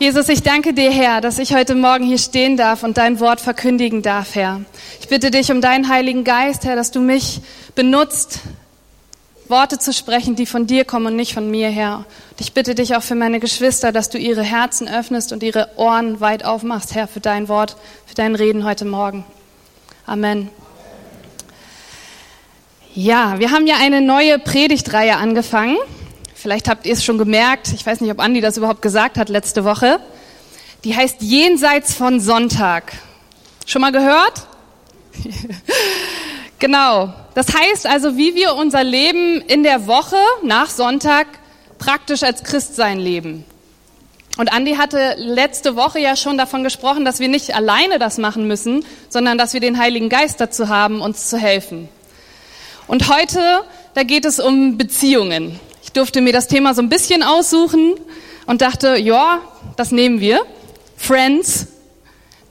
Jesus, ich danke dir, Herr, dass ich heute Morgen hier stehen darf und dein Wort verkündigen darf, Herr. Ich bitte dich um deinen Heiligen Geist, Herr, dass du mich benutzt, Worte zu sprechen, die von dir kommen und nicht von mir, Herr. Und ich bitte dich auch für meine Geschwister, dass du ihre Herzen öffnest und ihre Ohren weit aufmachst, Herr, für dein Wort, für dein Reden heute Morgen. Amen. Ja, wir haben ja eine neue Predigtreihe angefangen. Vielleicht habt ihr es schon gemerkt. Ich weiß nicht, ob Andi das überhaupt gesagt hat letzte Woche. Die heißt Jenseits von Sonntag. Schon mal gehört? genau. Das heißt also, wie wir unser Leben in der Woche nach Sonntag praktisch als Christsein leben. Und Andi hatte letzte Woche ja schon davon gesprochen, dass wir nicht alleine das machen müssen, sondern dass wir den Heiligen Geist dazu haben, uns zu helfen. Und heute, da geht es um Beziehungen. Ich durfte mir das Thema so ein bisschen aussuchen und dachte, ja, das nehmen wir. Friends.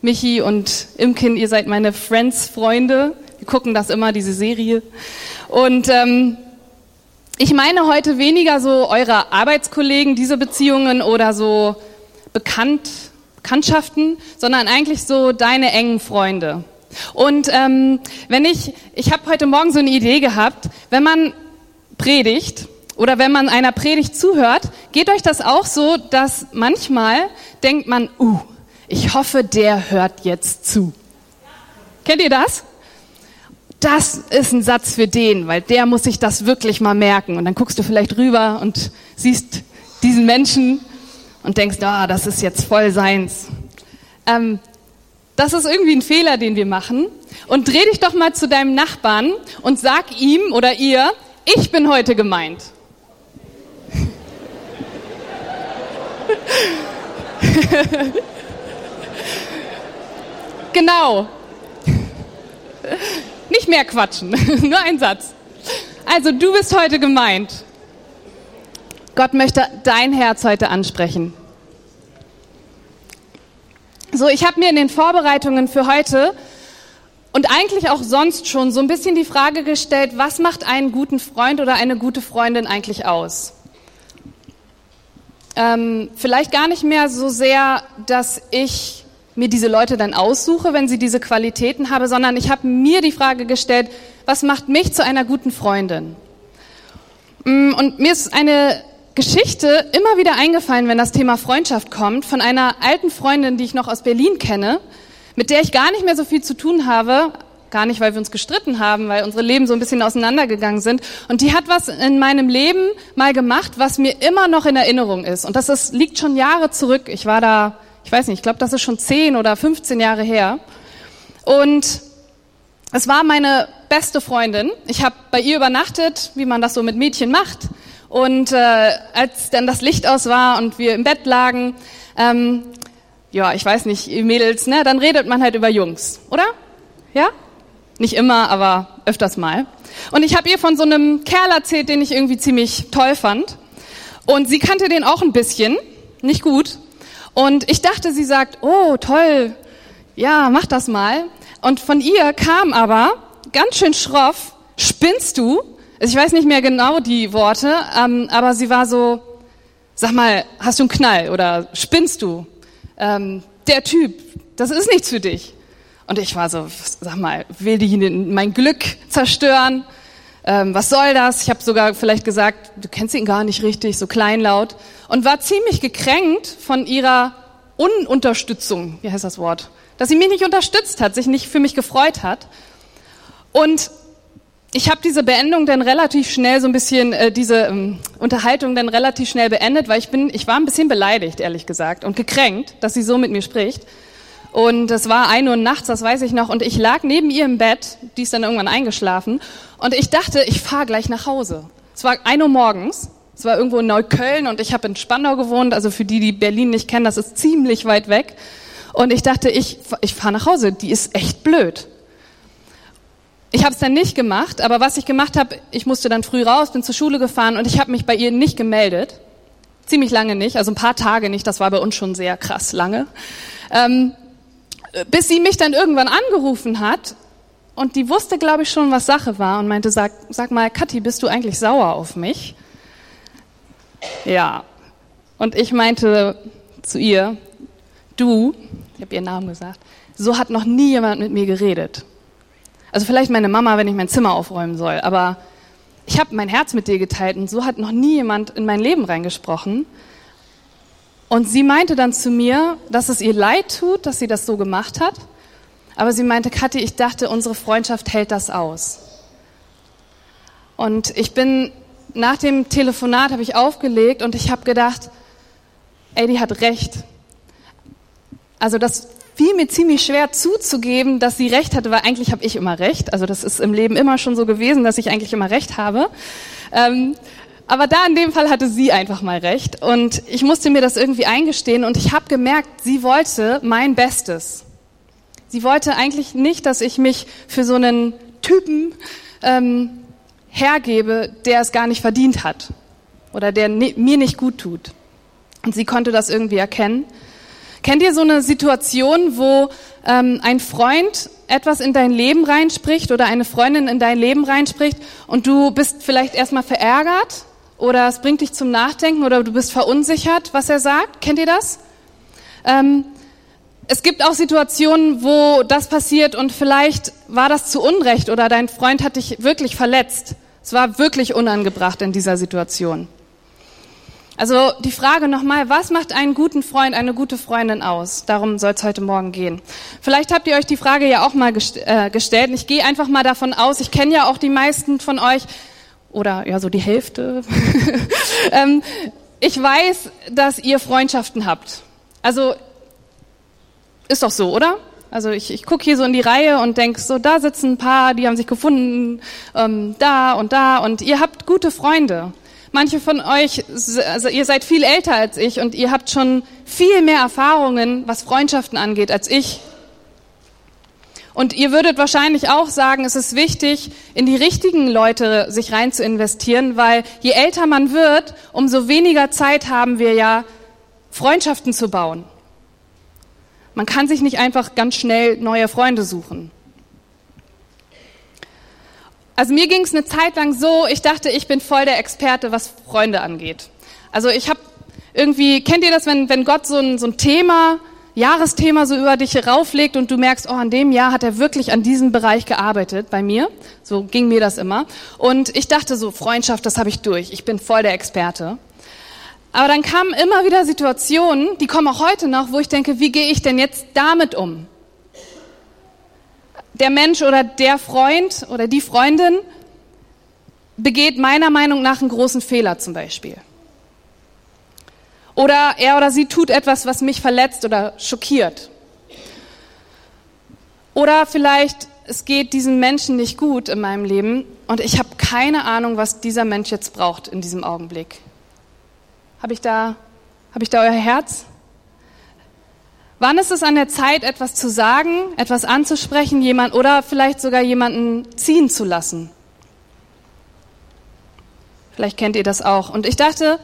Michi und Imkin, ihr seid meine Friends-Freunde. Wir gucken das immer, diese Serie. Und ähm, ich meine heute weniger so eure Arbeitskollegen, diese Beziehungen oder so Bekannt, Bekanntschaften, sondern eigentlich so deine engen Freunde. Und ähm, wenn ich, ich habe heute Morgen so eine Idee gehabt, wenn man predigt, oder wenn man einer Predigt zuhört, geht euch das auch so, dass manchmal denkt man, uh, ich hoffe, der hört jetzt zu. Kennt ihr das? Das ist ein Satz für den, weil der muss sich das wirklich mal merken. Und dann guckst du vielleicht rüber und siehst diesen Menschen und denkst, ah, das ist jetzt voll seins. Ähm, das ist irgendwie ein Fehler, den wir machen. Und dreh dich doch mal zu deinem Nachbarn und sag ihm oder ihr, ich bin heute gemeint. genau. Nicht mehr quatschen, nur ein Satz. Also du bist heute gemeint. Gott möchte dein Herz heute ansprechen. So, ich habe mir in den Vorbereitungen für heute und eigentlich auch sonst schon so ein bisschen die Frage gestellt, was macht einen guten Freund oder eine gute Freundin eigentlich aus? Ähm, vielleicht gar nicht mehr so sehr, dass ich mir diese Leute dann aussuche, wenn sie diese Qualitäten habe, sondern ich habe mir die Frage gestellt, was macht mich zu einer guten Freundin? Mm, und mir ist eine Geschichte immer wieder eingefallen, wenn das Thema Freundschaft kommt, von einer alten Freundin, die ich noch aus Berlin kenne, mit der ich gar nicht mehr so viel zu tun habe, Gar nicht, weil wir uns gestritten haben, weil unsere Leben so ein bisschen auseinandergegangen sind. Und die hat was in meinem Leben mal gemacht, was mir immer noch in Erinnerung ist. Und das ist, liegt schon Jahre zurück. Ich war da, ich weiß nicht, ich glaube, das ist schon 10 oder 15 Jahre her. Und es war meine beste Freundin. Ich habe bei ihr übernachtet, wie man das so mit Mädchen macht. Und äh, als dann das Licht aus war und wir im Bett lagen, ähm, ja, ich weiß nicht, Mädels, ne, dann redet man halt über Jungs, oder? Ja? Nicht immer, aber öfters mal. Und ich habe ihr von so einem Kerl erzählt, den ich irgendwie ziemlich toll fand. Und sie kannte den auch ein bisschen, nicht gut. Und ich dachte, sie sagt, oh, toll, ja, mach das mal. Und von ihr kam aber ganz schön schroff, spinnst du? Ich weiß nicht mehr genau die Worte, ähm, aber sie war so, sag mal, hast du einen Knall oder spinnst du? Ähm, der Typ, das ist nichts für dich. Und ich war so, sag mal, will die mein Glück zerstören? Ähm, was soll das? Ich habe sogar vielleicht gesagt, du kennst ihn gar nicht richtig, so kleinlaut. Und war ziemlich gekränkt von ihrer Ununterstützung, wie heißt das Wort? Dass sie mich nicht unterstützt hat, sich nicht für mich gefreut hat. Und ich habe diese Beendung dann relativ schnell so ein bisschen äh, diese ähm, Unterhaltung dann relativ schnell beendet, weil ich bin ich war ein bisschen beleidigt ehrlich gesagt und gekränkt, dass sie so mit mir spricht. Und es war ein Uhr nachts, das weiß ich noch. Und ich lag neben ihr im Bett, die ist dann irgendwann eingeschlafen. Und ich dachte, ich fahre gleich nach Hause. Es war ein Uhr morgens. Es war irgendwo in Neukölln und ich habe in Spandau gewohnt. Also für die, die Berlin nicht kennen, das ist ziemlich weit weg. Und ich dachte, ich, ich fahre nach Hause. Die ist echt blöd. Ich habe es dann nicht gemacht, aber was ich gemacht habe, ich musste dann früh raus, bin zur Schule gefahren und ich habe mich bei ihr nicht gemeldet. Ziemlich lange nicht, also ein paar Tage nicht. Das war bei uns schon sehr krass lange. Ähm, bis sie mich dann irgendwann angerufen hat und die wusste, glaube ich, schon, was Sache war und meinte, sag, sag mal, Kathi, bist du eigentlich sauer auf mich? Ja. Und ich meinte zu ihr, du, ich habe ihren Namen gesagt, so hat noch nie jemand mit mir geredet. Also vielleicht meine Mama, wenn ich mein Zimmer aufräumen soll, aber ich habe mein Herz mit dir geteilt und so hat noch nie jemand in mein Leben reingesprochen. Und sie meinte dann zu mir, dass es ihr leid tut, dass sie das so gemacht hat. Aber sie meinte, Kathi, ich dachte, unsere Freundschaft hält das aus. Und ich bin nach dem Telefonat habe ich aufgelegt und ich habe gedacht, ey, die hat recht. Also das fiel mir ziemlich schwer zuzugeben, dass sie recht hatte, weil eigentlich habe ich immer recht. Also das ist im Leben immer schon so gewesen, dass ich eigentlich immer recht habe. Ähm, aber da in dem Fall hatte sie einfach mal recht und ich musste mir das irgendwie eingestehen und ich habe gemerkt, sie wollte mein Bestes. Sie wollte eigentlich nicht, dass ich mich für so einen Typen ähm, hergebe, der es gar nicht verdient hat oder der mir nicht gut tut. Und sie konnte das irgendwie erkennen. Kennt ihr so eine Situation, wo ähm, ein Freund etwas in dein Leben reinspricht oder eine Freundin in dein Leben reinspricht und du bist vielleicht erstmal verärgert oder es bringt dich zum Nachdenken oder du bist verunsichert, was er sagt? Kennt ihr das? Ähm, es gibt auch Situationen, wo das passiert und vielleicht war das zu Unrecht oder dein Freund hat dich wirklich verletzt. Es war wirklich unangebracht in dieser Situation. Also die Frage nochmal, was macht einen guten Freund, eine gute Freundin aus? Darum soll es heute Morgen gehen. Vielleicht habt ihr euch die Frage ja auch mal gest äh, gestellt. Ich gehe einfach mal davon aus, ich kenne ja auch die meisten von euch, oder ja, so die Hälfte. ähm, ich weiß, dass ihr Freundschaften habt. Also ist doch so, oder? Also ich, ich gucke hier so in die Reihe und denk so, da sitzen ein paar, die haben sich gefunden, ähm, da und da und ihr habt gute Freunde. Manche von euch, also ihr seid viel älter als ich und ihr habt schon viel mehr Erfahrungen, was Freundschaften angeht, als ich. Und ihr würdet wahrscheinlich auch sagen, es ist wichtig, in die richtigen Leute sich rein zu investieren, weil je älter man wird, umso weniger Zeit haben wir ja, Freundschaften zu bauen. Man kann sich nicht einfach ganz schnell neue Freunde suchen. Also mir ging es eine Zeit lang so, ich dachte, ich bin voll der Experte, was Freunde angeht. Also ich habe irgendwie, kennt ihr das, wenn, wenn Gott so ein, so ein Thema, Jahresthema so über dich rauflegt und du merkst, oh, an dem Jahr hat er wirklich an diesem Bereich gearbeitet, bei mir. So ging mir das immer. Und ich dachte so, Freundschaft, das habe ich durch. Ich bin voll der Experte. Aber dann kamen immer wieder Situationen, die kommen auch heute noch, wo ich denke, wie gehe ich denn jetzt damit um? Der Mensch oder der Freund oder die Freundin begeht meiner Meinung nach einen großen Fehler zum Beispiel. Oder er oder sie tut etwas, was mich verletzt oder schockiert. Oder vielleicht es geht diesem Menschen nicht gut in meinem Leben und ich habe keine Ahnung, was dieser Mensch jetzt braucht in diesem Augenblick. Habe ich da, habe ich da euer Herz? Wann ist es an der Zeit, etwas zu sagen, etwas anzusprechen, jemand oder vielleicht sogar jemanden ziehen zu lassen? Vielleicht kennt ihr das auch. Und ich dachte,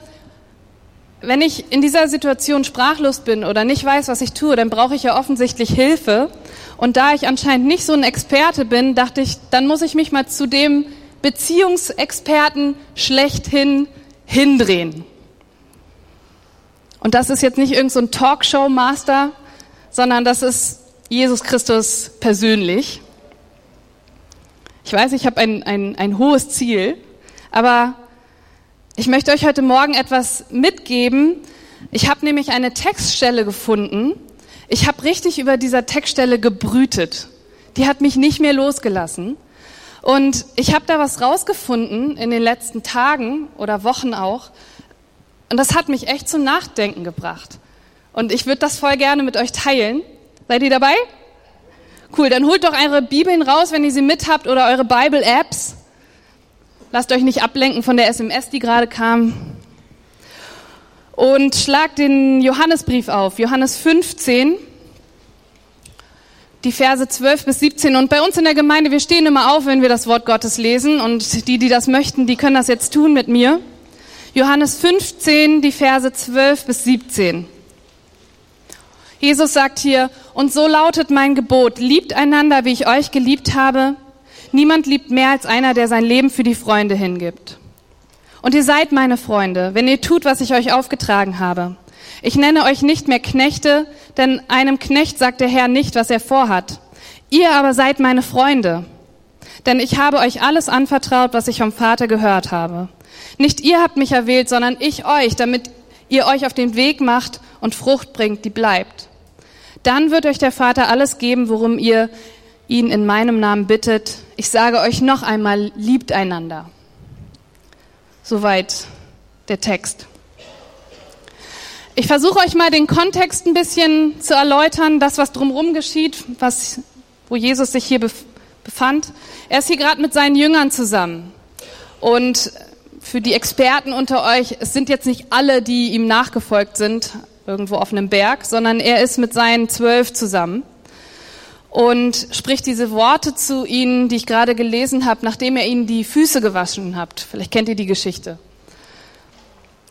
wenn ich in dieser Situation sprachlos bin oder nicht weiß, was ich tue, dann brauche ich ja offensichtlich Hilfe. Und da ich anscheinend nicht so ein Experte bin, dachte ich, dann muss ich mich mal zu dem Beziehungsexperten schlechthin hindrehen. Und das ist jetzt nicht irgendein so Talkshow-Master, sondern das ist Jesus Christus persönlich. Ich weiß, ich habe ein, ein, ein hohes Ziel, aber ich möchte euch heute Morgen etwas mitgeben. Ich habe nämlich eine Textstelle gefunden. Ich habe richtig über dieser Textstelle gebrütet. Die hat mich nicht mehr losgelassen. Und ich habe da was rausgefunden in den letzten Tagen oder Wochen auch, und das hat mich echt zum Nachdenken gebracht. Und ich würde das voll gerne mit euch teilen. Seid ihr dabei? Cool, dann holt doch eure Bibeln raus, wenn ihr sie mit habt, oder eure Bible-Apps. Lasst euch nicht ablenken von der SMS, die gerade kam. Und schlagt den Johannesbrief auf, Johannes 15, die Verse 12 bis 17. Und bei uns in der Gemeinde, wir stehen immer auf, wenn wir das Wort Gottes lesen. Und die, die das möchten, die können das jetzt tun mit mir. Johannes 15, die Verse 12 bis 17. Jesus sagt hier, und so lautet mein Gebot, liebt einander, wie ich euch geliebt habe. Niemand liebt mehr als einer, der sein Leben für die Freunde hingibt. Und ihr seid meine Freunde, wenn ihr tut, was ich euch aufgetragen habe. Ich nenne euch nicht mehr Knechte, denn einem Knecht sagt der Herr nicht, was er vorhat. Ihr aber seid meine Freunde, denn ich habe euch alles anvertraut, was ich vom Vater gehört habe. Nicht ihr habt mich erwählt, sondern ich euch, damit ihr euch auf den Weg macht und Frucht bringt, die bleibt. Dann wird euch der Vater alles geben, worum ihr ihn in meinem Namen bittet. Ich sage euch noch einmal, liebt einander. Soweit der Text. Ich versuche euch mal den Kontext ein bisschen zu erläutern, das, was drumherum geschieht, was, wo Jesus sich hier befand. Er ist hier gerade mit seinen Jüngern zusammen. Und für die Experten unter euch, es sind jetzt nicht alle, die ihm nachgefolgt sind, irgendwo auf einem Berg, sondern er ist mit seinen zwölf zusammen und spricht diese Worte zu ihnen, die ich gerade gelesen habe, nachdem er ihnen die Füße gewaschen hat. Vielleicht kennt ihr die Geschichte.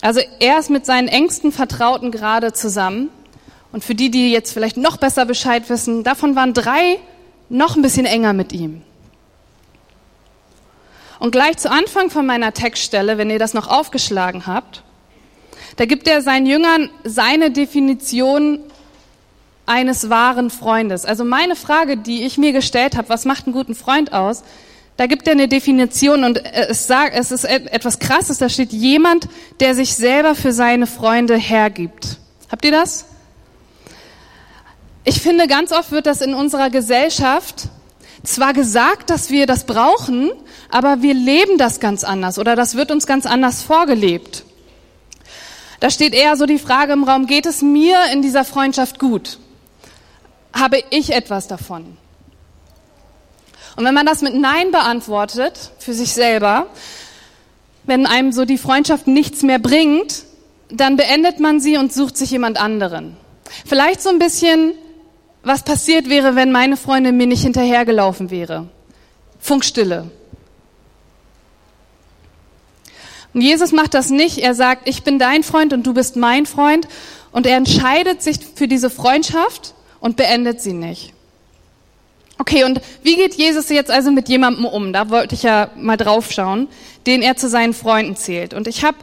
Also er ist mit seinen engsten Vertrauten gerade zusammen. Und für die, die jetzt vielleicht noch besser Bescheid wissen, davon waren drei noch ein bisschen enger mit ihm. Und gleich zu Anfang von meiner Textstelle, wenn ihr das noch aufgeschlagen habt, da gibt er seinen Jüngern seine Definition eines wahren Freundes. Also meine Frage, die ich mir gestellt habe, was macht einen guten Freund aus? Da gibt er eine Definition und es sagt, es ist etwas Krasses. Da steht jemand, der sich selber für seine Freunde hergibt. Habt ihr das? Ich finde, ganz oft wird das in unserer Gesellschaft zwar gesagt, dass wir das brauchen, aber wir leben das ganz anders oder das wird uns ganz anders vorgelebt. Da steht eher so die Frage im Raum, geht es mir in dieser Freundschaft gut? Habe ich etwas davon? Und wenn man das mit Nein beantwortet für sich selber, wenn einem so die Freundschaft nichts mehr bringt, dann beendet man sie und sucht sich jemand anderen. Vielleicht so ein bisschen was passiert wäre, wenn meine Freundin mir nicht hinterhergelaufen wäre. Funkstille. Und Jesus macht das nicht. Er sagt, ich bin dein Freund und du bist mein Freund. Und er entscheidet sich für diese Freundschaft und beendet sie nicht. Okay, und wie geht Jesus jetzt also mit jemandem um? Da wollte ich ja mal drauf schauen, den er zu seinen Freunden zählt. Und ich habe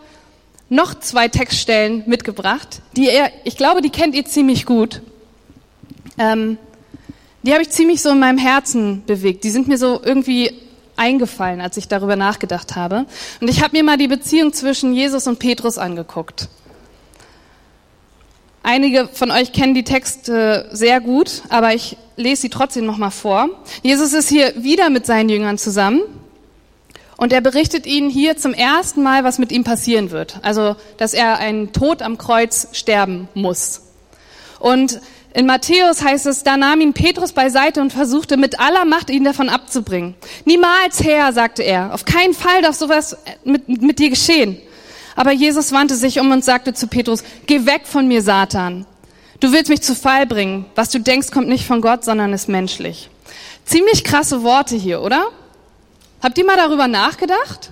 noch zwei Textstellen mitgebracht, die er, ich glaube, die kennt ihr ziemlich gut. Ähm, die habe ich ziemlich so in meinem Herzen bewegt. Die sind mir so irgendwie eingefallen, als ich darüber nachgedacht habe. Und ich habe mir mal die Beziehung zwischen Jesus und Petrus angeguckt. Einige von euch kennen die Texte sehr gut, aber ich lese sie trotzdem noch mal vor. Jesus ist hier wieder mit seinen Jüngern zusammen und er berichtet ihnen hier zum ersten Mal, was mit ihm passieren wird. Also, dass er einen Tod am Kreuz sterben muss. Und in Matthäus heißt es, da nahm ihn Petrus beiseite und versuchte mit aller Macht ihn davon abzubringen. Niemals Herr, sagte er, auf keinen Fall darf sowas mit, mit dir geschehen. Aber Jesus wandte sich um und sagte zu Petrus, geh weg von mir, Satan. Du willst mich zu Fall bringen. Was du denkst, kommt nicht von Gott, sondern ist menschlich. Ziemlich krasse Worte hier, oder? Habt ihr mal darüber nachgedacht?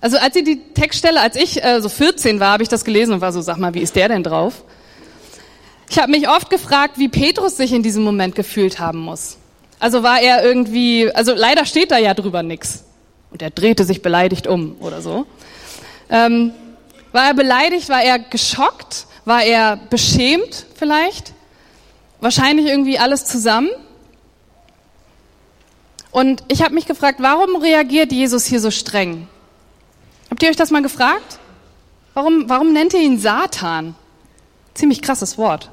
Also als ihr die Textstelle, als ich äh, so 14 war, habe ich das gelesen und war so, sag mal, wie ist der denn drauf? Ich habe mich oft gefragt, wie Petrus sich in diesem Moment gefühlt haben muss. Also war er irgendwie, also leider steht da ja drüber nix. Und er drehte sich beleidigt um oder so. Ähm, war er beleidigt? War er geschockt? War er beschämt vielleicht? Wahrscheinlich irgendwie alles zusammen. Und ich habe mich gefragt, warum reagiert Jesus hier so streng? Habt ihr euch das mal gefragt? Warum, warum nennt ihr ihn Satan? Ziemlich krasses Wort.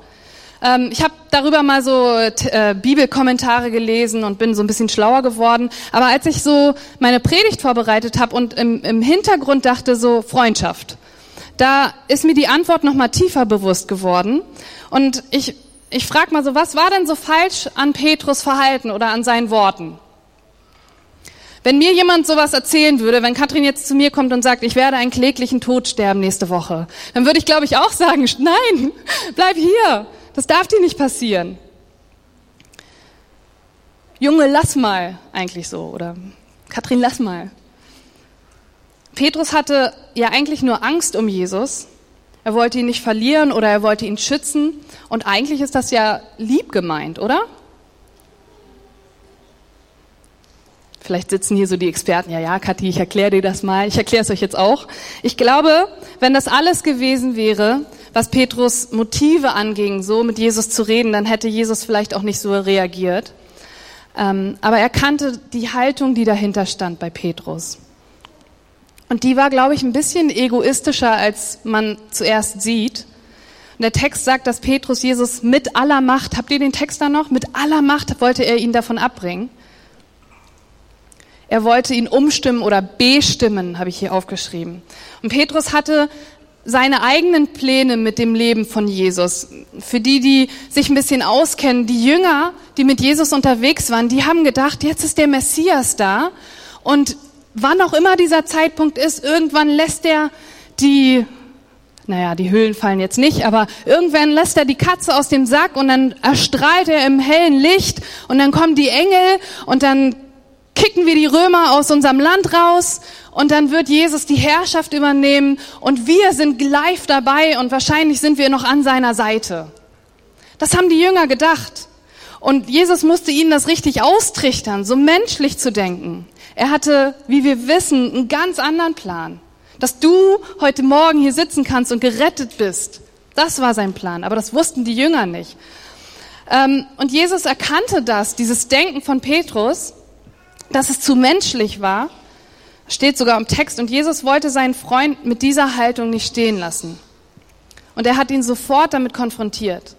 Ähm, ich habe darüber mal so äh, Bibelkommentare gelesen und bin so ein bisschen schlauer geworden. Aber als ich so meine Predigt vorbereitet habe und im, im Hintergrund dachte so Freundschaft, da ist mir die Antwort noch mal tiefer bewusst geworden. Und ich, ich frage mal so, was war denn so falsch an Petrus Verhalten oder an seinen Worten? Wenn mir jemand sowas erzählen würde, wenn Katrin jetzt zu mir kommt und sagt, ich werde einen kläglichen Tod sterben nächste Woche, dann würde ich, glaube ich, auch sagen, nein, bleib hier. Das darf dir nicht passieren. Junge, lass mal, eigentlich so, oder Katrin, lass mal. Petrus hatte ja eigentlich nur Angst um Jesus. Er wollte ihn nicht verlieren oder er wollte ihn schützen. Und eigentlich ist das ja lieb gemeint, oder? Vielleicht sitzen hier so die Experten, ja, ja, Kathi, ich erkläre dir das mal. Ich erkläre es euch jetzt auch. Ich glaube, wenn das alles gewesen wäre, was Petrus Motive anging, so mit Jesus zu reden, dann hätte Jesus vielleicht auch nicht so reagiert. Ähm, aber er kannte die Haltung, die dahinter stand bei Petrus. Und die war, glaube ich, ein bisschen egoistischer, als man zuerst sieht. Und der Text sagt, dass Petrus Jesus mit aller Macht, habt ihr den Text da noch? Mit aller Macht wollte er ihn davon abbringen. Er wollte ihn umstimmen oder bestimmen, habe ich hier aufgeschrieben. Und Petrus hatte seine eigenen Pläne mit dem Leben von Jesus. Für die, die sich ein bisschen auskennen, die Jünger, die mit Jesus unterwegs waren, die haben gedacht, jetzt ist der Messias da und wann auch immer dieser Zeitpunkt ist, irgendwann lässt er die, naja, die Höhlen fallen jetzt nicht, aber irgendwann lässt er die Katze aus dem Sack und dann erstrahlt er im hellen Licht und dann kommen die Engel und dann kicken wir die Römer aus unserem Land raus und dann wird Jesus die Herrschaft übernehmen und wir sind live dabei und wahrscheinlich sind wir noch an seiner Seite. Das haben die Jünger gedacht. Und Jesus musste ihnen das richtig austrichtern, so menschlich zu denken. Er hatte, wie wir wissen, einen ganz anderen Plan. Dass du heute Morgen hier sitzen kannst und gerettet bist. Das war sein Plan. Aber das wussten die Jünger nicht. Ähm, und Jesus erkannte das, dieses Denken von Petrus, dass es zu menschlich war. Steht sogar im Text. Und Jesus wollte seinen Freund mit dieser Haltung nicht stehen lassen. Und er hat ihn sofort damit konfrontiert.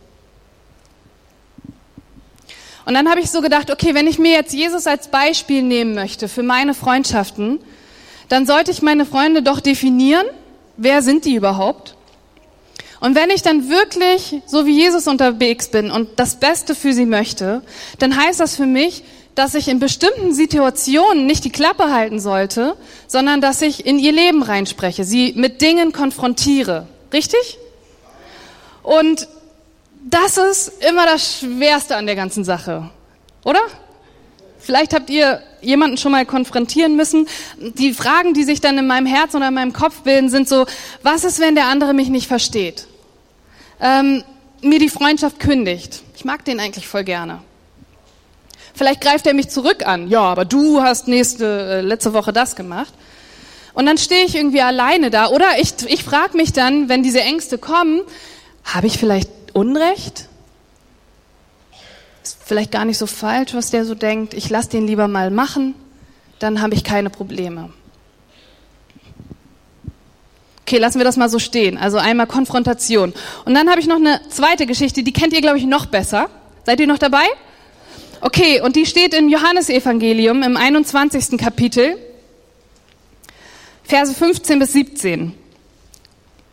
Und dann habe ich so gedacht, okay, wenn ich mir jetzt Jesus als Beispiel nehmen möchte für meine Freundschaften, dann sollte ich meine Freunde doch definieren, wer sind die überhaupt? Und wenn ich dann wirklich so wie Jesus unterwegs bin und das Beste für sie möchte, dann heißt das für mich, dass ich in bestimmten Situationen nicht die Klappe halten sollte, sondern dass ich in ihr Leben reinspreche, sie mit Dingen konfrontiere. Richtig? Und das ist immer das Schwerste an der ganzen Sache, oder? Vielleicht habt ihr jemanden schon mal konfrontieren müssen. Die Fragen, die sich dann in meinem Herz oder in meinem Kopf bilden, sind so, was ist, wenn der andere mich nicht versteht? Ähm, mir die Freundschaft kündigt. Ich mag den eigentlich voll gerne. Vielleicht greift er mich zurück an. Ja, aber du hast nächste, äh, letzte Woche das gemacht. Und dann stehe ich irgendwie alleine da. Oder ich, ich frage mich dann, wenn diese Ängste kommen, habe ich vielleicht Unrecht? Ist vielleicht gar nicht so falsch, was der so denkt. Ich lasse den lieber mal machen, dann habe ich keine Probleme. Okay, lassen wir das mal so stehen. Also einmal Konfrontation. Und dann habe ich noch eine zweite Geschichte, die kennt ihr, glaube ich, noch besser. Seid ihr noch dabei? Okay, und die steht im Johannesevangelium im 21. Kapitel, Verse 15 bis 17.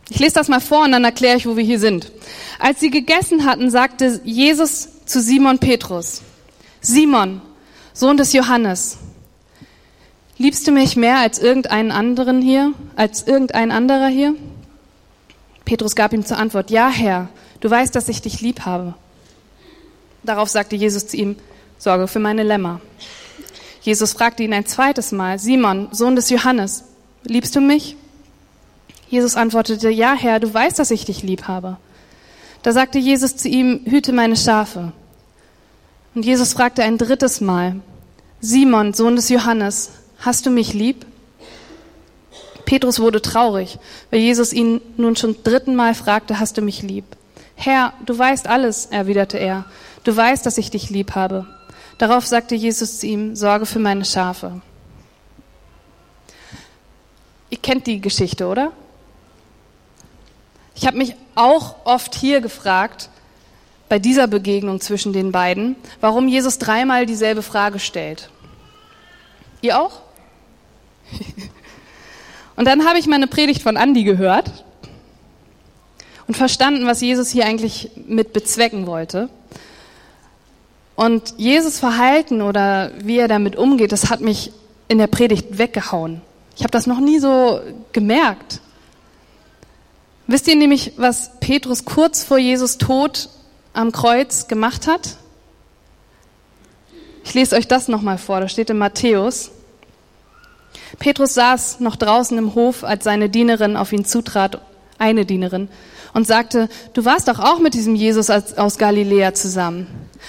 Ich lese das mal vor und dann erkläre ich, wo wir hier sind. Als sie gegessen hatten, sagte Jesus zu Simon Petrus, Simon, Sohn des Johannes, liebst du mich mehr als irgendeinen anderen hier, als irgendein anderer hier? Petrus gab ihm zur Antwort, ja Herr, du weißt, dass ich dich lieb habe. Darauf sagte Jesus zu ihm, sorge für meine Lämmer. Jesus fragte ihn ein zweites Mal, Simon, Sohn des Johannes, liebst du mich? Jesus antwortete, ja Herr, du weißt, dass ich dich lieb habe. Da sagte Jesus zu ihm, hüte meine Schafe. Und Jesus fragte ein drittes Mal, Simon, Sohn des Johannes, hast du mich lieb? Petrus wurde traurig, weil Jesus ihn nun schon dritten Mal fragte, hast du mich lieb? Herr, du weißt alles, erwiderte er. Du weißt, dass ich dich lieb habe. Darauf sagte Jesus zu ihm, sorge für meine Schafe. Ihr kennt die Geschichte, oder? Ich habe mich auch oft hier gefragt, bei dieser Begegnung zwischen den beiden, warum Jesus dreimal dieselbe Frage stellt. Ihr auch? Und dann habe ich meine Predigt von Andi gehört und verstanden, was Jesus hier eigentlich mit bezwecken wollte. Und Jesus Verhalten oder wie er damit umgeht, das hat mich in der Predigt weggehauen. Ich habe das noch nie so gemerkt. Wisst ihr nämlich, was Petrus kurz vor Jesus Tod am Kreuz gemacht hat? Ich lese euch das nochmal vor, das steht in Matthäus. Petrus saß noch draußen im Hof, als seine Dienerin auf ihn zutrat, eine Dienerin, und sagte, du warst doch auch mit diesem Jesus aus Galiläa zusammen.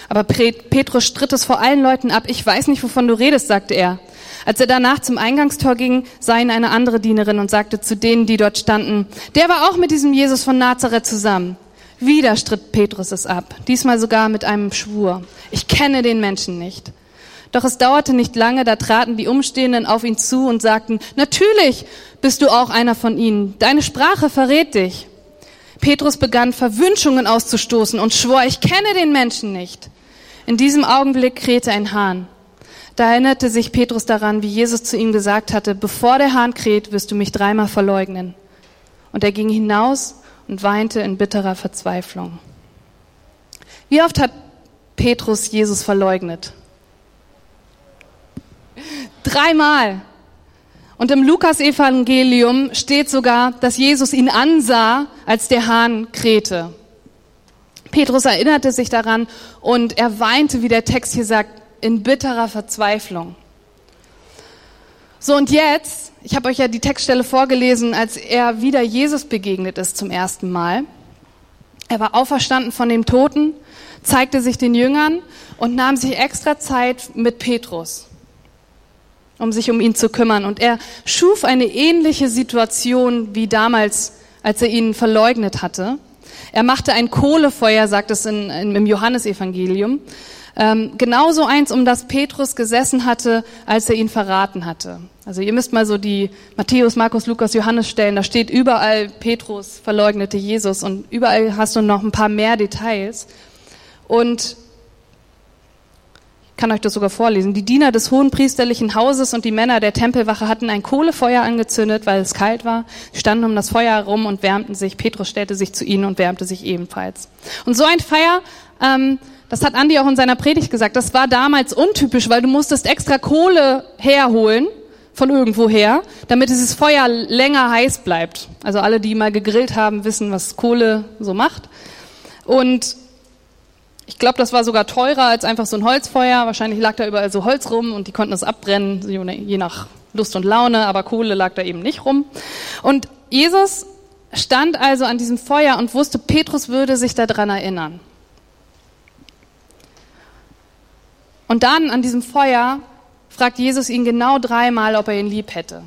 Aber Petrus stritt es vor allen Leuten ab. Ich weiß nicht, wovon du redest, sagte er. Als er danach zum Eingangstor ging, sah ihn eine andere Dienerin und sagte zu denen, die dort standen, der war auch mit diesem Jesus von Nazareth zusammen. Wieder stritt Petrus es ab, diesmal sogar mit einem Schwur. Ich kenne den Menschen nicht. Doch es dauerte nicht lange, da traten die Umstehenden auf ihn zu und sagten, natürlich bist du auch einer von ihnen. Deine Sprache verrät dich. Petrus begann Verwünschungen auszustoßen und schwor, ich kenne den Menschen nicht. In diesem Augenblick krähte ein Hahn. Da erinnerte sich Petrus daran, wie Jesus zu ihm gesagt hatte, bevor der Hahn kräht, wirst du mich dreimal verleugnen. Und er ging hinaus und weinte in bitterer Verzweiflung. Wie oft hat Petrus Jesus verleugnet? Dreimal. Und im Lukas-Evangelium steht sogar, dass Jesus ihn ansah, als der Hahn krähte. Petrus erinnerte sich daran und er weinte, wie der Text hier sagt, in bitterer Verzweiflung. So und jetzt, ich habe euch ja die Textstelle vorgelesen, als er wieder Jesus begegnet ist zum ersten Mal. Er war auferstanden von dem Toten, zeigte sich den Jüngern und nahm sich extra Zeit mit Petrus um sich um ihn zu kümmern. Und er schuf eine ähnliche Situation wie damals, als er ihn verleugnet hatte. Er machte ein Kohlefeuer, sagt es in, in, im Johannesevangelium. Ähm, genauso eins, um das Petrus gesessen hatte, als er ihn verraten hatte. Also ihr müsst mal so die Matthäus, Markus, Lukas, Johannes stellen. Da steht überall Petrus verleugnete Jesus und überall hast du noch ein paar mehr Details. Und kann euch das sogar vorlesen. Die Diener des hohen priesterlichen Hauses und die Männer der Tempelwache hatten ein Kohlefeuer angezündet, weil es kalt war, standen um das Feuer herum und wärmten sich. Petrus stellte sich zu ihnen und wärmte sich ebenfalls. Und so ein Feier, ähm, das hat Andi auch in seiner Predigt gesagt, das war damals untypisch, weil du musstest extra Kohle herholen von irgendwoher, damit dieses Feuer länger heiß bleibt. Also alle, die mal gegrillt haben, wissen, was Kohle so macht. Und ich glaube, das war sogar teurer als einfach so ein Holzfeuer. Wahrscheinlich lag da überall so Holz rum und die konnten es abbrennen, je nach Lust und Laune, aber Kohle lag da eben nicht rum. Und Jesus stand also an diesem Feuer und wusste, Petrus würde sich daran erinnern. Und dann an diesem Feuer fragt Jesus ihn genau dreimal, ob er ihn lieb hätte.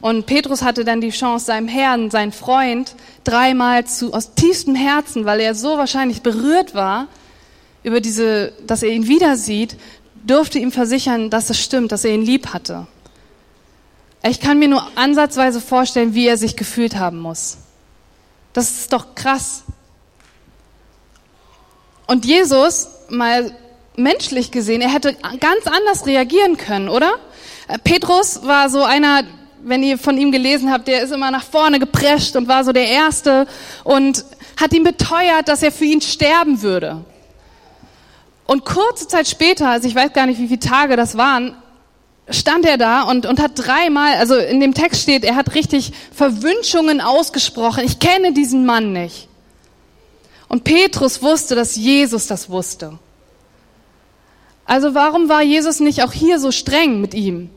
Und Petrus hatte dann die Chance, seinem Herrn, seinen Freund, dreimal zu, aus tiefstem Herzen, weil er so wahrscheinlich berührt war, über diese, dass er ihn wieder sieht, durfte ihm versichern, dass es stimmt, dass er ihn lieb hatte. Ich kann mir nur ansatzweise vorstellen, wie er sich gefühlt haben muss. Das ist doch krass. Und Jesus, mal menschlich gesehen, er hätte ganz anders reagieren können, oder? Petrus war so einer, wenn ihr von ihm gelesen habt, der ist immer nach vorne geprescht und war so der Erste und hat ihm beteuert, dass er für ihn sterben würde. Und kurze Zeit später, also ich weiß gar nicht, wie viele Tage das waren, stand er da und, und hat dreimal, also in dem Text steht, er hat richtig Verwünschungen ausgesprochen. Ich kenne diesen Mann nicht. Und Petrus wusste, dass Jesus das wusste. Also warum war Jesus nicht auch hier so streng mit ihm?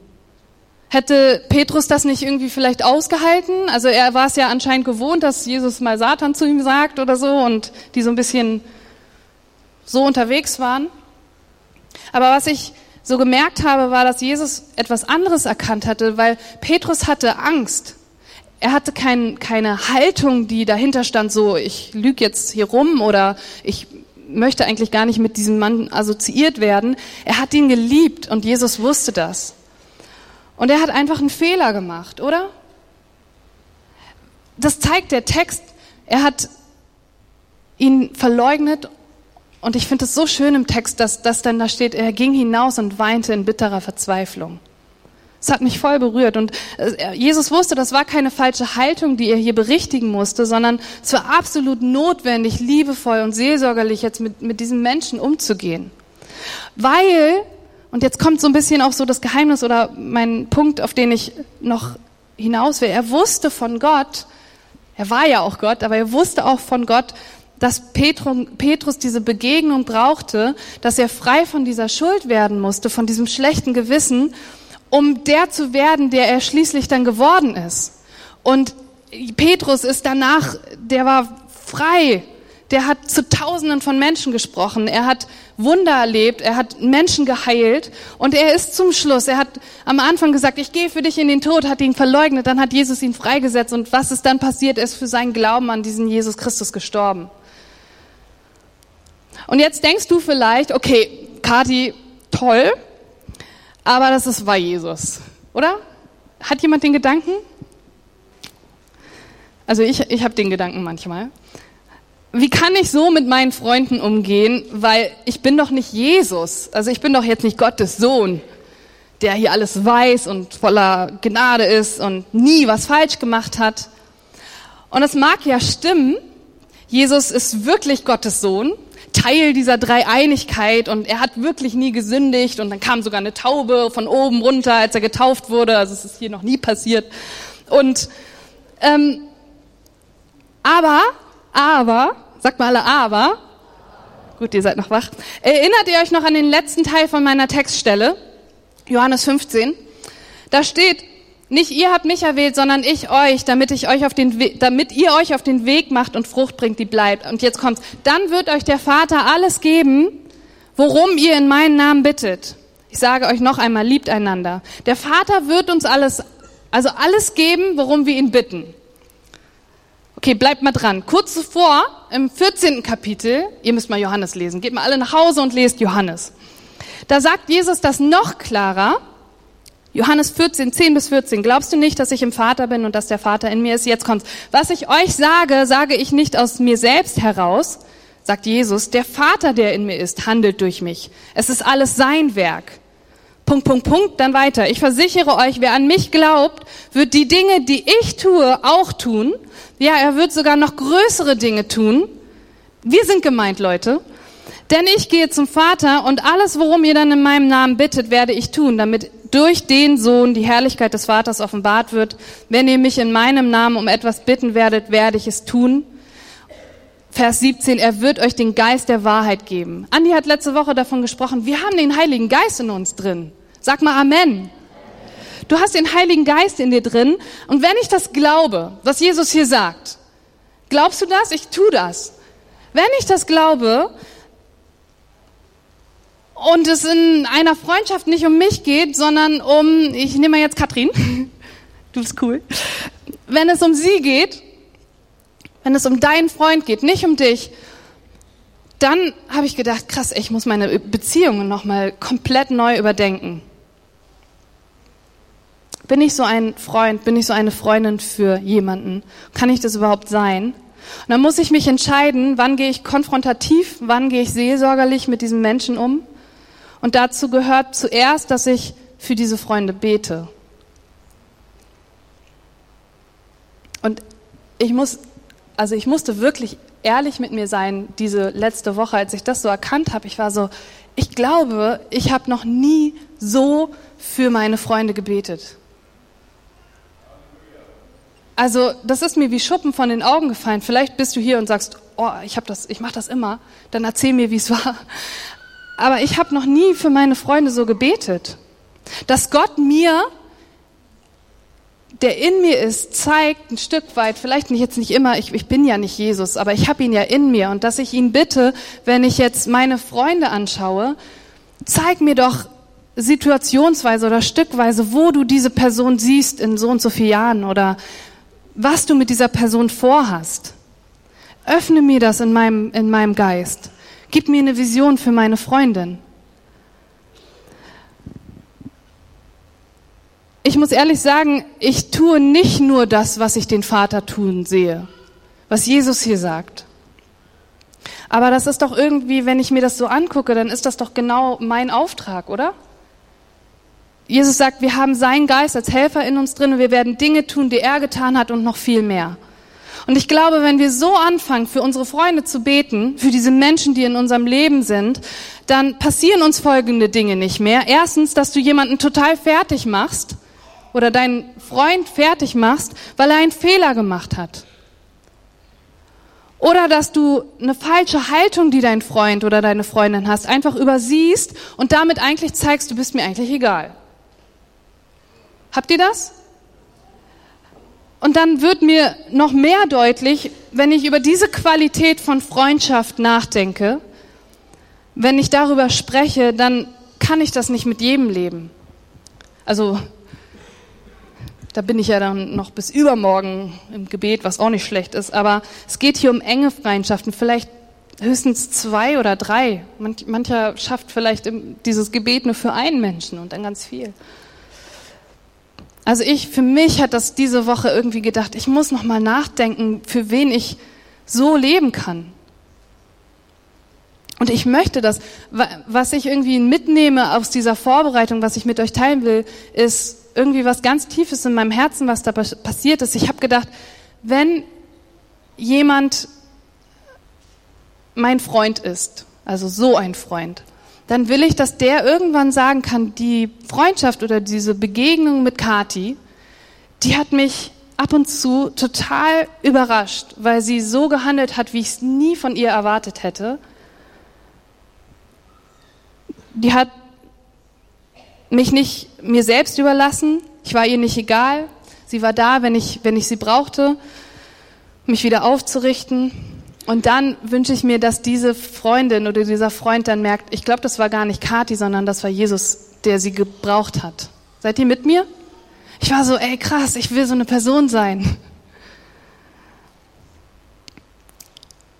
Hätte Petrus das nicht irgendwie vielleicht ausgehalten? Also er war es ja anscheinend gewohnt, dass Jesus mal Satan zu ihm sagt oder so und die so ein bisschen so unterwegs waren. Aber was ich so gemerkt habe, war, dass Jesus etwas anderes erkannt hatte, weil Petrus hatte Angst. Er hatte kein, keine Haltung, die dahinter stand, so ich lüge jetzt hier rum oder ich möchte eigentlich gar nicht mit diesem Mann assoziiert werden. Er hat ihn geliebt und Jesus wusste das. Und er hat einfach einen Fehler gemacht, oder? Das zeigt der Text. Er hat ihn verleugnet. Und ich finde es so schön im Text, dass das dann da steht, er ging hinaus und weinte in bitterer Verzweiflung. Das hat mich voll berührt. Und äh, Jesus wusste, das war keine falsche Haltung, die er hier berichtigen musste, sondern es war absolut notwendig, liebevoll und seelsorgerlich jetzt mit, mit diesen Menschen umzugehen. Weil und jetzt kommt so ein bisschen auch so das Geheimnis oder mein Punkt, auf den ich noch hinaus will. Er wusste von Gott, er war ja auch Gott, aber er wusste auch von Gott, dass Petrus diese Begegnung brauchte, dass er frei von dieser Schuld werden musste, von diesem schlechten Gewissen, um der zu werden, der er schließlich dann geworden ist. Und Petrus ist danach, der war frei. Der hat zu Tausenden von Menschen gesprochen, er hat Wunder erlebt, er hat Menschen geheilt. Und er ist zum Schluss, er hat am Anfang gesagt, ich gehe für dich in den Tod, hat ihn verleugnet, dann hat Jesus ihn freigesetzt. Und was ist dann passiert, er ist für seinen Glauben an diesen Jesus Christus gestorben. Und jetzt denkst du vielleicht, okay, Kati, toll, aber das ist, war Jesus, oder? Hat jemand den Gedanken? Also ich, ich habe den Gedanken manchmal. Wie kann ich so mit meinen Freunden umgehen, weil ich bin doch nicht Jesus. Also ich bin doch jetzt nicht Gottes Sohn, der hier alles weiß und voller Gnade ist und nie was falsch gemacht hat. Und es mag ja stimmen, Jesus ist wirklich Gottes Sohn, Teil dieser Dreieinigkeit und er hat wirklich nie gesündigt und dann kam sogar eine Taube von oben runter, als er getauft wurde. Also es ist hier noch nie passiert. Und ähm, aber, aber, sagt mal alle aber. Gut, ihr seid noch wach. Erinnert ihr euch noch an den letzten Teil von meiner Textstelle? Johannes 15. Da steht, nicht ihr habt mich erwählt, sondern ich euch, damit ich euch auf den We damit ihr euch auf den Weg macht und Frucht bringt, die bleibt. Und jetzt kommt's. Dann wird euch der Vater alles geben, worum ihr in meinen Namen bittet. Ich sage euch noch einmal, liebt einander. Der Vater wird uns alles, also alles geben, worum wir ihn bitten. Okay, bleibt mal dran. Kurz zuvor, im 14. Kapitel, ihr müsst mal Johannes lesen, geht mal alle nach Hause und lest Johannes. Da sagt Jesus das noch klarer. Johannes 14, 10 bis 14. Glaubst du nicht, dass ich im Vater bin und dass der Vater in mir ist? Jetzt kommt's. Was ich euch sage, sage ich nicht aus mir selbst heraus, sagt Jesus. Der Vater, der in mir ist, handelt durch mich. Es ist alles sein Werk. Punkt, Punkt, Punkt, dann weiter. Ich versichere euch, wer an mich glaubt, wird die Dinge, die ich tue, auch tun. Ja, er wird sogar noch größere Dinge tun. Wir sind gemeint, Leute. Denn ich gehe zum Vater und alles, worum ihr dann in meinem Namen bittet, werde ich tun, damit durch den Sohn die Herrlichkeit des Vaters offenbart wird. Wenn ihr mich in meinem Namen um etwas bitten werdet, werde ich es tun. Vers 17, er wird euch den Geist der Wahrheit geben. Andi hat letzte Woche davon gesprochen, wir haben den Heiligen Geist in uns drin. Sag mal Amen. Du hast den Heiligen Geist in dir drin. Und wenn ich das glaube, was Jesus hier sagt, glaubst du das? Ich tu das. Wenn ich das glaube und es in einer Freundschaft nicht um mich geht, sondern um, ich nehme jetzt Katrin, du bist cool, wenn es um sie geht, wenn es um deinen Freund geht, nicht um dich, dann habe ich gedacht, krass, ich muss meine Beziehungen nochmal komplett neu überdenken. Bin ich so ein Freund, bin ich so eine Freundin für jemanden? Kann ich das überhaupt sein? Und dann muss ich mich entscheiden, wann gehe ich konfrontativ, wann gehe ich seelsorgerlich mit diesen Menschen um. Und dazu gehört zuerst, dass ich für diese Freunde bete. Und ich muss, also ich musste wirklich ehrlich mit mir sein, diese letzte Woche, als ich das so erkannt habe. Ich war so, ich glaube, ich habe noch nie so für meine Freunde gebetet. Also das ist mir wie Schuppen von den Augen gefallen. Vielleicht bist du hier und sagst, oh, ich habe das, ich mache das immer. Dann erzähl mir, wie es war. Aber ich habe noch nie für meine Freunde so gebetet, dass Gott mir, der in mir ist, zeigt ein Stück weit, vielleicht nicht jetzt nicht immer, ich, ich bin ja nicht Jesus, aber ich habe ihn ja in mir und dass ich ihn bitte, wenn ich jetzt meine Freunde anschaue, zeig mir doch situationsweise oder stückweise, wo du diese Person siehst in so und so vielen Jahren oder was du mit dieser Person vorhast. Öffne mir das in meinem, in meinem Geist. Gib mir eine Vision für meine Freundin. Ich muss ehrlich sagen, ich tue nicht nur das, was ich den Vater tun sehe, was Jesus hier sagt. Aber das ist doch irgendwie, wenn ich mir das so angucke, dann ist das doch genau mein Auftrag, oder? Jesus sagt, wir haben seinen Geist als Helfer in uns drin und wir werden Dinge tun, die er getan hat und noch viel mehr. Und ich glaube, wenn wir so anfangen, für unsere Freunde zu beten, für diese Menschen, die in unserem Leben sind, dann passieren uns folgende Dinge nicht mehr. Erstens, dass du jemanden total fertig machst oder deinen Freund fertig machst, weil er einen Fehler gemacht hat. Oder dass du eine falsche Haltung, die dein Freund oder deine Freundin hast, einfach übersiehst und damit eigentlich zeigst, du bist mir eigentlich egal. Habt ihr das? Und dann wird mir noch mehr deutlich, wenn ich über diese Qualität von Freundschaft nachdenke, wenn ich darüber spreche, dann kann ich das nicht mit jedem leben. Also da bin ich ja dann noch bis übermorgen im Gebet, was auch nicht schlecht ist. Aber es geht hier um enge Freundschaften, vielleicht höchstens zwei oder drei. Manch, mancher schafft vielleicht dieses Gebet nur für einen Menschen und dann ganz viel. Also ich, für mich hat das diese Woche irgendwie gedacht, ich muss noch mal nachdenken, für wen ich so leben kann. Und ich möchte das, was ich irgendwie mitnehme aus dieser Vorbereitung, was ich mit euch teilen will, ist irgendwie was ganz Tiefes in meinem Herzen, was da passiert ist. Ich habe gedacht, wenn jemand mein Freund ist, also so ein Freund, dann will ich, dass der irgendwann sagen kann, die Freundschaft oder diese Begegnung mit Kati, die hat mich ab und zu total überrascht, weil sie so gehandelt hat, wie ich es nie von ihr erwartet hätte. Die hat mich nicht mir selbst überlassen, ich war ihr nicht egal, sie war da, wenn ich, wenn ich sie brauchte, mich wieder aufzurichten. Und dann wünsche ich mir, dass diese Freundin oder dieser Freund dann merkt, ich glaube, das war gar nicht Kathi, sondern das war Jesus, der sie gebraucht hat. Seid ihr mit mir? Ich war so, ey krass, ich will so eine Person sein.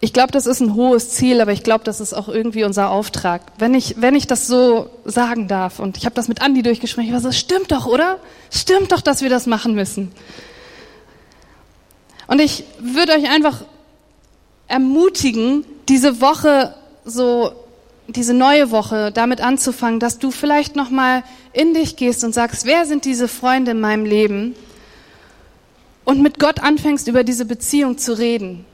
Ich glaube, das ist ein hohes Ziel, aber ich glaube, das ist auch irgendwie unser Auftrag. Wenn ich, wenn ich das so sagen darf, und ich habe das mit Andi durchgesprochen, ich war so, stimmt doch, oder? Stimmt doch, dass wir das machen müssen. Und ich würde euch einfach ermutigen, diese Woche so, diese neue Woche damit anzufangen, dass du vielleicht nochmal in dich gehst und sagst, wer sind diese Freunde in meinem Leben? Und mit Gott anfängst, über diese Beziehung zu reden.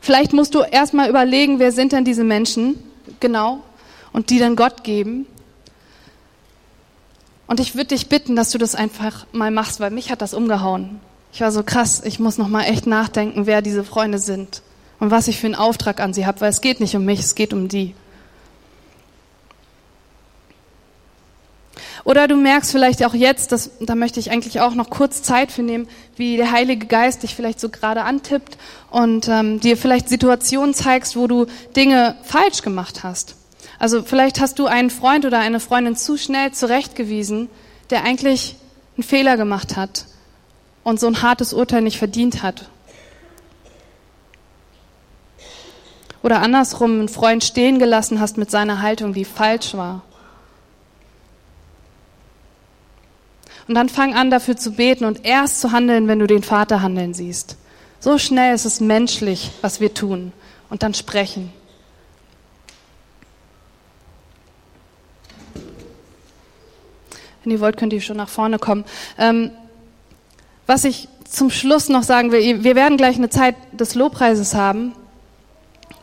Vielleicht musst du erstmal überlegen, wer sind denn diese Menschen, genau, und die dann Gott geben. Und ich würde dich bitten, dass du das einfach mal machst, weil mich hat das umgehauen. Ich war so krass, ich muss noch mal echt nachdenken, wer diese Freunde sind und was ich für einen Auftrag an sie habe, weil es geht nicht um mich, es geht um die. Oder du merkst vielleicht auch jetzt, dass, da möchte ich eigentlich auch noch kurz Zeit für nehmen, wie der Heilige Geist dich vielleicht so gerade antippt und ähm, dir vielleicht Situationen zeigst, wo du Dinge falsch gemacht hast. Also vielleicht hast du einen Freund oder eine Freundin zu schnell zurechtgewiesen, der eigentlich einen Fehler gemacht hat und so ein hartes Urteil nicht verdient hat. Oder andersrum einen Freund stehen gelassen hast mit seiner Haltung, die falsch war. Und dann fang an, dafür zu beten und erst zu handeln, wenn du den Vater handeln siehst. So schnell ist es menschlich, was wir tun. Und dann sprechen. Wenn ihr wollt, könnt ihr schon nach vorne kommen. Ähm, was ich zum Schluss noch sagen will, wir werden gleich eine Zeit des Lobpreises haben.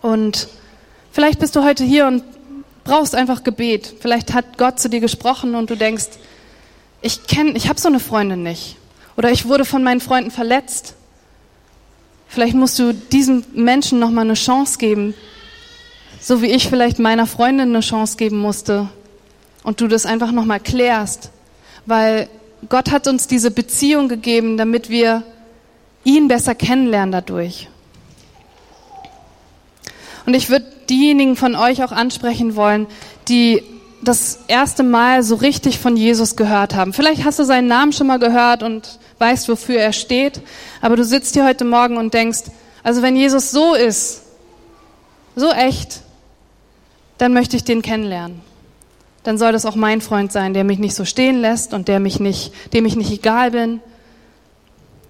Und vielleicht bist du heute hier und brauchst einfach Gebet. Vielleicht hat Gott zu dir gesprochen und du denkst, ich kenne, ich habe so eine Freundin nicht. Oder ich wurde von meinen Freunden verletzt. Vielleicht musst du diesem Menschen noch mal eine Chance geben, so wie ich vielleicht meiner Freundin eine Chance geben musste und du das einfach noch mal klärst, weil Gott hat uns diese Beziehung gegeben, damit wir ihn besser kennenlernen dadurch. Und ich würde diejenigen von euch auch ansprechen wollen, die das erste Mal so richtig von Jesus gehört haben. Vielleicht hast du seinen Namen schon mal gehört und weißt, wofür er steht, aber du sitzt hier heute Morgen und denkst, also wenn Jesus so ist, so echt, dann möchte ich den kennenlernen dann soll das auch mein Freund sein, der mich nicht so stehen lässt und der mich nicht, dem ich nicht egal bin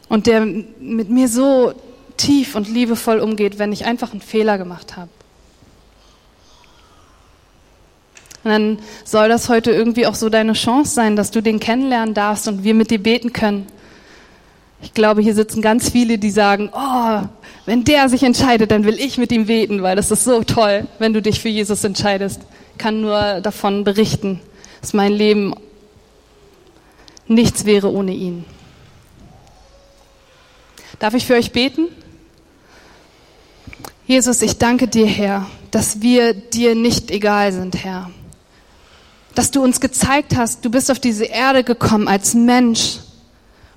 und der mit mir so tief und liebevoll umgeht, wenn ich einfach einen Fehler gemacht habe. Und dann soll das heute irgendwie auch so deine Chance sein, dass du den kennenlernen darfst und wir mit dir beten können. Ich glaube, hier sitzen ganz viele, die sagen, oh, wenn der sich entscheidet, dann will ich mit ihm beten, weil das ist so toll, wenn du dich für Jesus entscheidest kann nur davon berichten, dass mein Leben nichts wäre ohne ihn. Darf ich für euch beten? Jesus, ich danke dir, Herr, dass wir dir nicht egal sind, Herr. Dass du uns gezeigt hast, du bist auf diese Erde gekommen als Mensch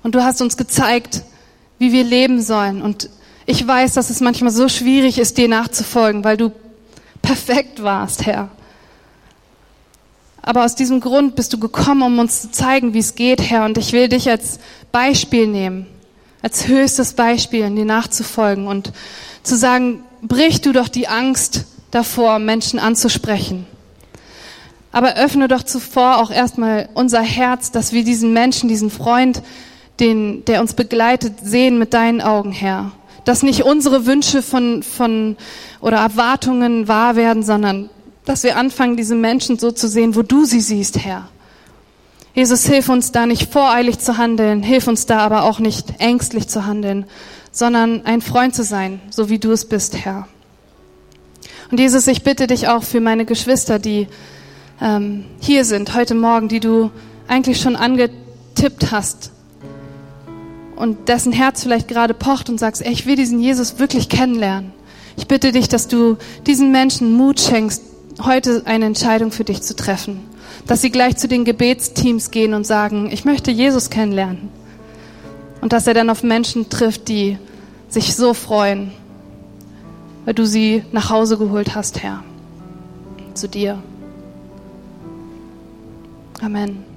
Und du hast uns gezeigt, wie wir leben sollen. Und ich weiß, dass es manchmal so schwierig ist, dir nachzufolgen, weil du perfekt warst, Herr. Aber aus diesem Grund bist du gekommen, um uns zu zeigen, wie es geht, Herr. Und ich will dich als Beispiel nehmen, als höchstes Beispiel, dir nachzufolgen und zu sagen, brich du doch die Angst davor, Menschen anzusprechen. Aber öffne doch zuvor auch erstmal unser Herz, dass wir diesen Menschen, diesen Freund, den, der uns begleitet, sehen mit deinen Augen, Herr. Dass nicht unsere Wünsche von, von, oder Erwartungen wahr werden, sondern dass wir anfangen, diese Menschen so zu sehen, wo du sie siehst, Herr. Jesus, hilf uns da nicht voreilig zu handeln, hilf uns da aber auch nicht ängstlich zu handeln, sondern ein Freund zu sein, so wie du es bist, Herr. Und Jesus, ich bitte dich auch für meine Geschwister, die ähm, hier sind heute Morgen, die du eigentlich schon angetippt hast und dessen Herz vielleicht gerade pocht und sagst, ey, ich will diesen Jesus wirklich kennenlernen. Ich bitte dich, dass du diesen Menschen Mut schenkst, heute eine Entscheidung für dich zu treffen. Dass sie gleich zu den Gebetsteams gehen und sagen, ich möchte Jesus kennenlernen. Und dass er dann auf Menschen trifft, die sich so freuen, weil du sie nach Hause geholt hast, Herr. Zu dir. Amen.